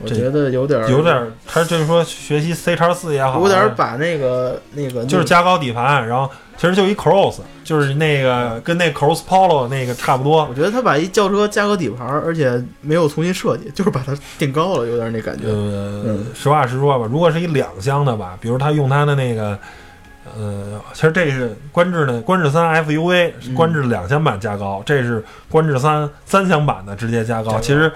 我觉得有点儿有点儿，它就是说学习 C 叉四也好，有点儿把那个那个就是加高底盘，然后其实就一 Cross，就是那个跟那 Cross Polo 那个差不多我。觉得他把一轿车加个底盘儿，而且没有重新设计，就是把它垫高了，有点那感觉。呃，嗯实话实说吧，如果是一两厢的吧，比如他用他的那个，呃，其实这是观致的观致三 FUV 是嗯观致两厢版加高，这是观致三三厢版的直接加高，加高其实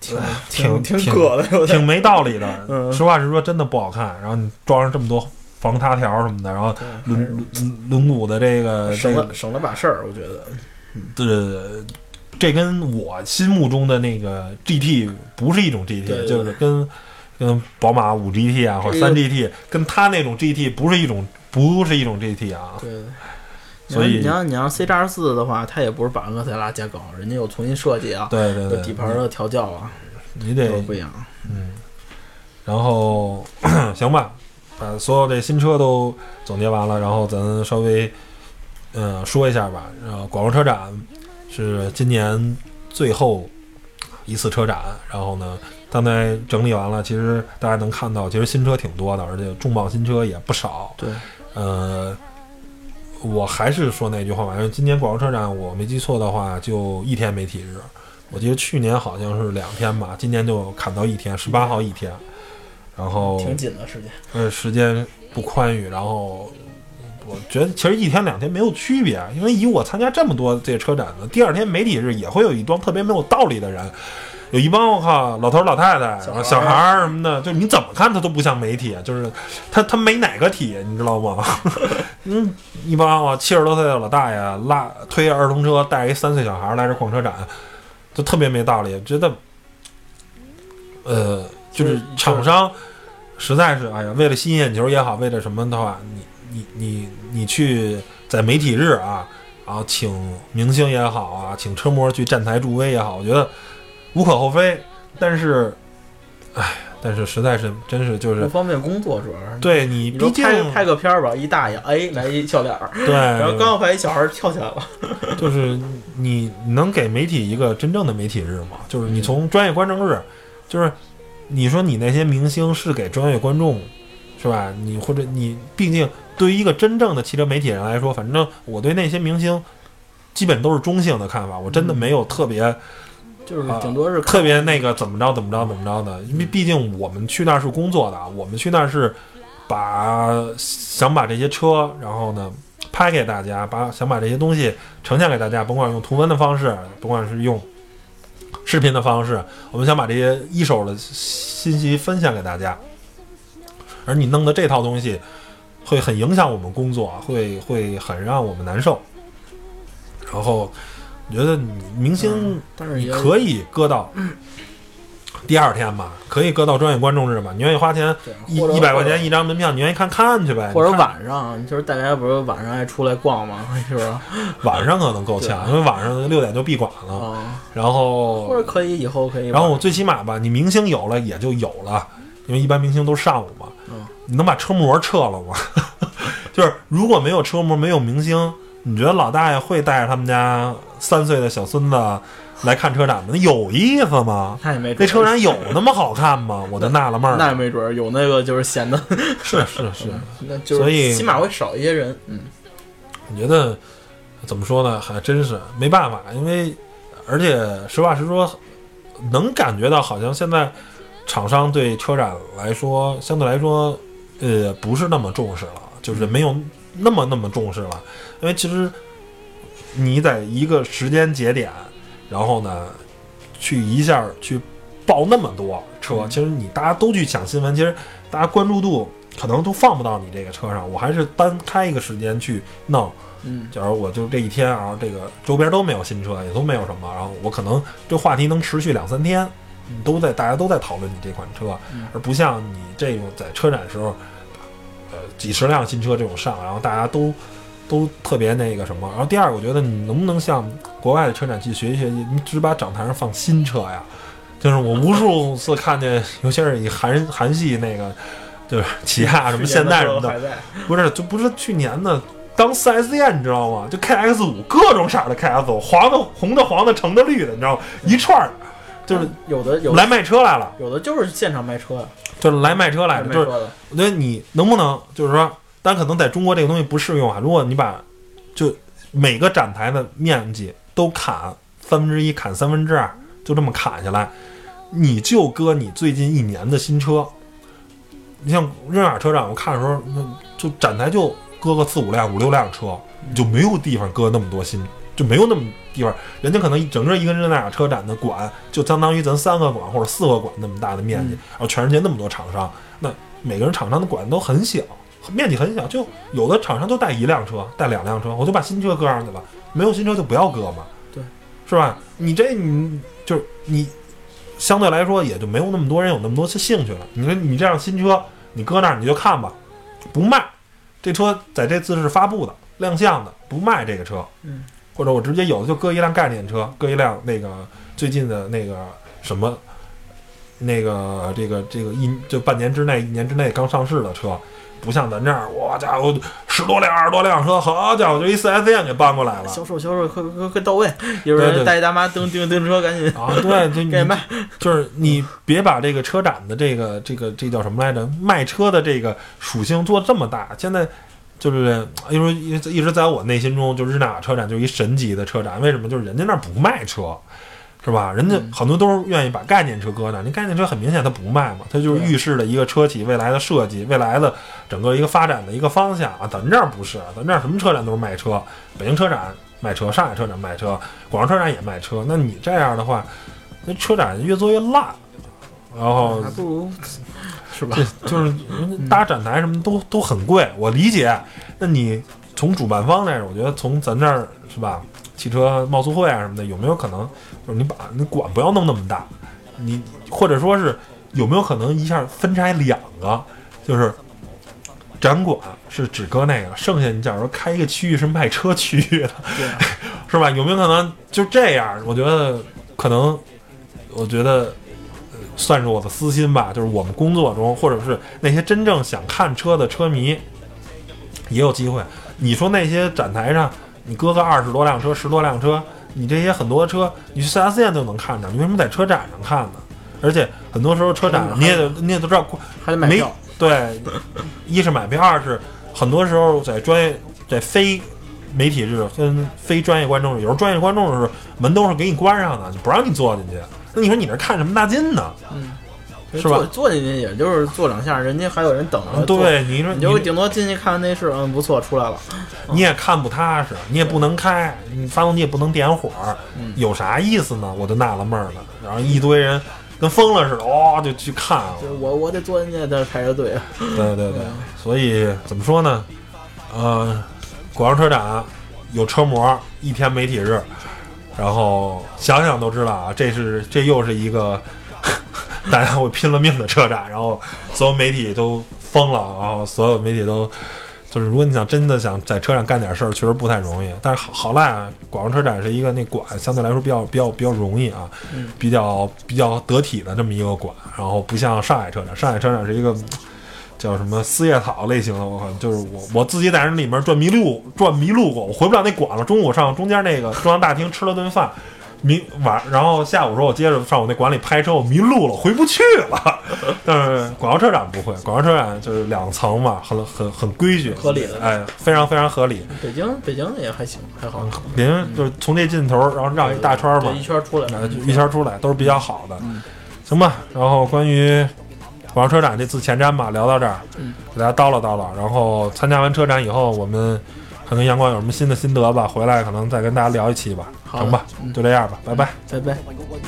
挺呃挺挺挺硌的，有挺没道理的。嗯实话实说，真的不好看。然后你装上这么多防塌条什么的，然后轮轮轮毂的这个省这个了省了把事儿，我觉得。对，这跟我心目中的那个 GT 不是一种 GT，对对就是跟跟宝马五 GT 啊或者这个三 GT，跟他那种 GT 不是一种不是一种 GT 啊。对对。所以你要你要 C 叉四的话，它也不是把昂克赛拉加高，人家又重新设计啊，对对对，底盘的调教啊，你得都不一样。嗯，然后 行吧，把所有这新车都总结完了，然后咱稍微嗯、呃说一下吧。呃，广州车展是今年最后一次车展，然后呢，刚才整理完了，其实大家能看到，其实新车挺多的，而且重磅新车也不少。对，呃。我还是说那句话吧，因为今年广州车展我没记错的话，就一天媒体日。我记得去年好像是两天吧，今年就砍到一天，十八号一天，然后挺紧的时间。呃时间不宽裕，然后我觉得其实一天两天没有区别，因为以我参加这么多这些车展的，第二天媒体日也会有一帮特别没有道理的人，有一帮我靠老头儿老太太、小孩儿什么的，就你怎么看他都不像媒体，就是他他没哪个体，你知道吗？嗯，一帮啊七十多岁的老大爷拉推儿童车，带一三岁小孩来这逛车展，就特别没道理，觉得，呃，就是厂商实在是，哎呀，为了吸引眼球也好，为了什么的话，你你你你去在媒体日啊，然后请明星也好啊，请车模去站台助威也好，我觉得无可厚非，但是，哎，但是实在是真是就是不方便工作，主要是。对你，你毕竟拍拍个片儿吧，一大爷哎来一笑脸儿，对，然后刚要拍一小孩儿跳起来了。就是你你能给媒体一个真正的媒体日吗？就是你从专业观众日，就是你说你那些明星是给专业观众，是吧？你或者你，毕竟对于一个真正的汽车媒体人来说，反正我对那些明星基本都是中性的看法，我真的没有特别、就是啊顶多是特别那个怎么着怎么着怎么着的，因为毕竟我们去那儿是工作的，我们去那儿是把想把这些车，然后呢拍给大家，把想把这些东西呈现给大家，甭管用图文的方式，甭管是用视频的方式，我们想把这些一手的信息分享给大家。而你弄的这套东西，会很影响我们工作，会会很让我们难受。然后，我觉得你明星但是你可以搁到第二天吧，可以搁到专业观众日吧。你愿意花钱对或者一一百块钱一张门票，你愿意看看去呗。或者你看晚上，就是大家不是晚上爱出来逛吗？是不是？晚上可能够呛，因为晚上六点就闭馆了。啊，然或后者，可以以后可以。然后我最起码吧，你明星有了也就有了，因为一般明星都是上午嘛。嗯你能把车模撤了吗？就是如果没有车模，没有明星，你觉得老大爷会带着他们家三岁的小孙子来看车展吗？那有意思吗？那也没准那车展有那么好看吗？我就纳了闷儿。那也没准儿有那个就是显得，是是是，那就是所以起码会少一些人。嗯，我觉得怎么说呢，还真是没办法，因为而且实话实说，能感觉到好像现在厂商对车展来说，相对来说，呃，不是那么重视了，就是没有那么那么重视了，因为其实你在一个时间节点，然后呢，去一下去报那么多车，其实你大家都去抢新闻，其实大家关注度可能都放不到你这个车上，我还是单开一个时间去弄。嗯，假如我就这一天啊，这个周边都没有新车，也都没有什么，然后我可能这话题能持续两三天，你都在大家都在讨论你这款车，嗯。而不像你这种在车展时候，呃，几十辆新车这种上，然后大家都都特别那个什么。然后第二，我觉得你能不能向国外的车展去学习学习，你只把展台上放新车呀？就是我无数次看见，尤其是以韩韩系那个，就是起亚什么现代什么的，不是，就不是去年的当 4S 店，你知道吗？就 KX 五各种色的 KX 五，黄的、红的、黄的、橙的、绿的，你知道吗？一串儿，就是有的有的来卖车来了，有的就是现场卖车呀，就是来卖车来的，就是我觉得你能不能就是说，但可能在中国这个东西不适用啊。如果你把就每个展台的面积都砍三分之一，砍三分之二，就这么砍下来，你就搁你最近一年的新车。你像瑞尔车展，我看的时候，那就展台就搁个四五辆、五六辆车，你就没有地方搁那么多新，就没有那么地方。人家可能整个一个瑞雅车展的馆，就相当于咱三个馆或者四个馆那么大的面积，然后全世界那么多厂商，那每个人厂商的馆都很小，面积很小，就有的厂商就带一辆车，带两辆车，我就把新车搁上去了，没有新车就不要搁嘛，对，是吧？你这你就是你相对来说也就没有那么多人有那么多兴趣了。你说你这样新车，你搁那儿你就看吧，不卖，这车在这次是发布的、亮相的，不卖这个车，嗯，或者我直接有的就搁一辆概念车，搁一辆那个最近的那个什么。那个这个这个一就半年之内、一年之内刚上市的车，不像咱这儿，我家伙十多辆、二十多辆车，好家伙就一四 S 店给搬过来了销售销售快快快到位，有人带一大妈蹬蹬蹬车，赶紧啊！对，就你赶紧卖，就是你别把这个车展的这个这个这叫什么来着？卖车的这个属性做这么大。现在就是因为一直一直在我内心中，就是日内瓦车展就是一神级的车展。为什么？就是人家那儿不卖车，是吧？人家很多都是愿意把概念车搁那儿。你概念车很明显它不卖嘛，它就是预示了一个车企未来的设计、未来的整个一个发展的一个方向啊。咱这儿不是，咱这儿什么车展都是卖车，北京车展卖车，上海车展卖车，广州车展也卖车。那你这样的话，那车展越做越烂，然后还不如是吧？就是搭展台什么都都很贵，我理解。那你从主办方那儿，我觉得从咱这儿是吧，汽车贸促会啊什么的，有没有可能就是你把你馆不要弄那么大，你或者说是有没有可能一下分拆两个，就是展馆是只搁那个，剩下你假如说开一个区域是卖车区域的，啊，是吧？有没有可能就这样？我觉得可能，我觉得呃算是我的私心吧。就是我们工作中，或者是那些真正想看车的车迷，也有机会。你说那些展台上，你搁个二十多辆车、十多辆车，你这些很多车，你去 4S 店就能看着，你为什么在车展上看呢？而且很多时候车展嗯你也得你也都知道，没还得买票，对，一是买票，二是很多时候在专业在非媒体日跟非专业观众，有时候专业观众是门都是给你关上的，就不让你坐进去。那你说你这看什么大劲呢？嗯是吧坐坐进去也就是坐两下，人家还有人等着。对，你说你就顶多进去看看内饰，嗯，不错，出来了。你也看不踏实，你也不能开，你发动机也不能点火，有啥意思呢？我就纳了闷儿了。然后一堆人跟疯了似的，哇、就去看我我得坐进去，再排着队。对对对，所以怎么说呢？呃，广州车展有车模，一天媒体日，然后想想都知道啊，这是这又是一个大家会拼了命的车展，然后所有媒体都疯了，然后所有媒体都。就是如果你想真的想在车上干点事儿，确实不太容易。但是好好赖啊，广州车展是一个那馆相对来说比较比较比较容易啊，嗯比较比较得体的这么一个馆。然后不像上海车展，上海车展是一个叫什么四叶草类型的，我靠，就是我我自己在那里面转迷路转迷路过，我回不了那馆了。中午上中间那个中央大厅吃了顿饭，迷晚然后下午时候我接着上我那馆里拍车，我迷路了，回不去了。但是广州车展不会，广州车展就是两层嘛，很很很规矩，合理的哎，非常非常合理。北京北京也还行，还好，北京就是从这尽头，然后绕一大圈嘛，一圈出来，一圈出来都是比较好的，行吧。然后关于广州车展这次前瞻吧，聊到这儿，嗯给大家叨唠叨唠。然后参加完车展以后，我们看看阳光有什么新的心得吧，回来可能再跟大家聊一期吧，好的成吧？嗯就这样吧，拜拜。拜拜。為我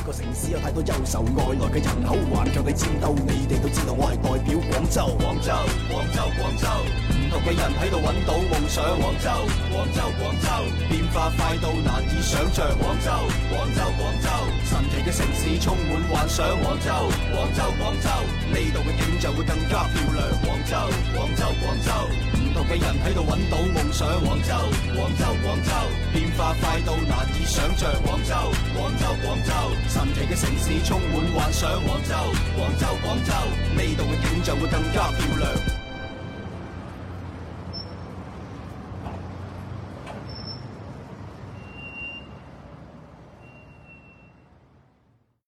唔同嘅人喺度揾到夢想。廣州，廣州，廣州，變化快到難以想像。廣州，廣州，廣州，神奇嘅城市充滿幻想。廣州，廣州，廣州，呢度嘅景象會更加漂亮。廣州，廣州，廣州，唔同嘅人喺度揾到夢想。廣州，廣州，廣州，變化快到難以想像。廣州，廣州，广州，神奇嘅城市充滿幻想。廣州，廣州，廣州，呢度嘅景象會更加漂亮。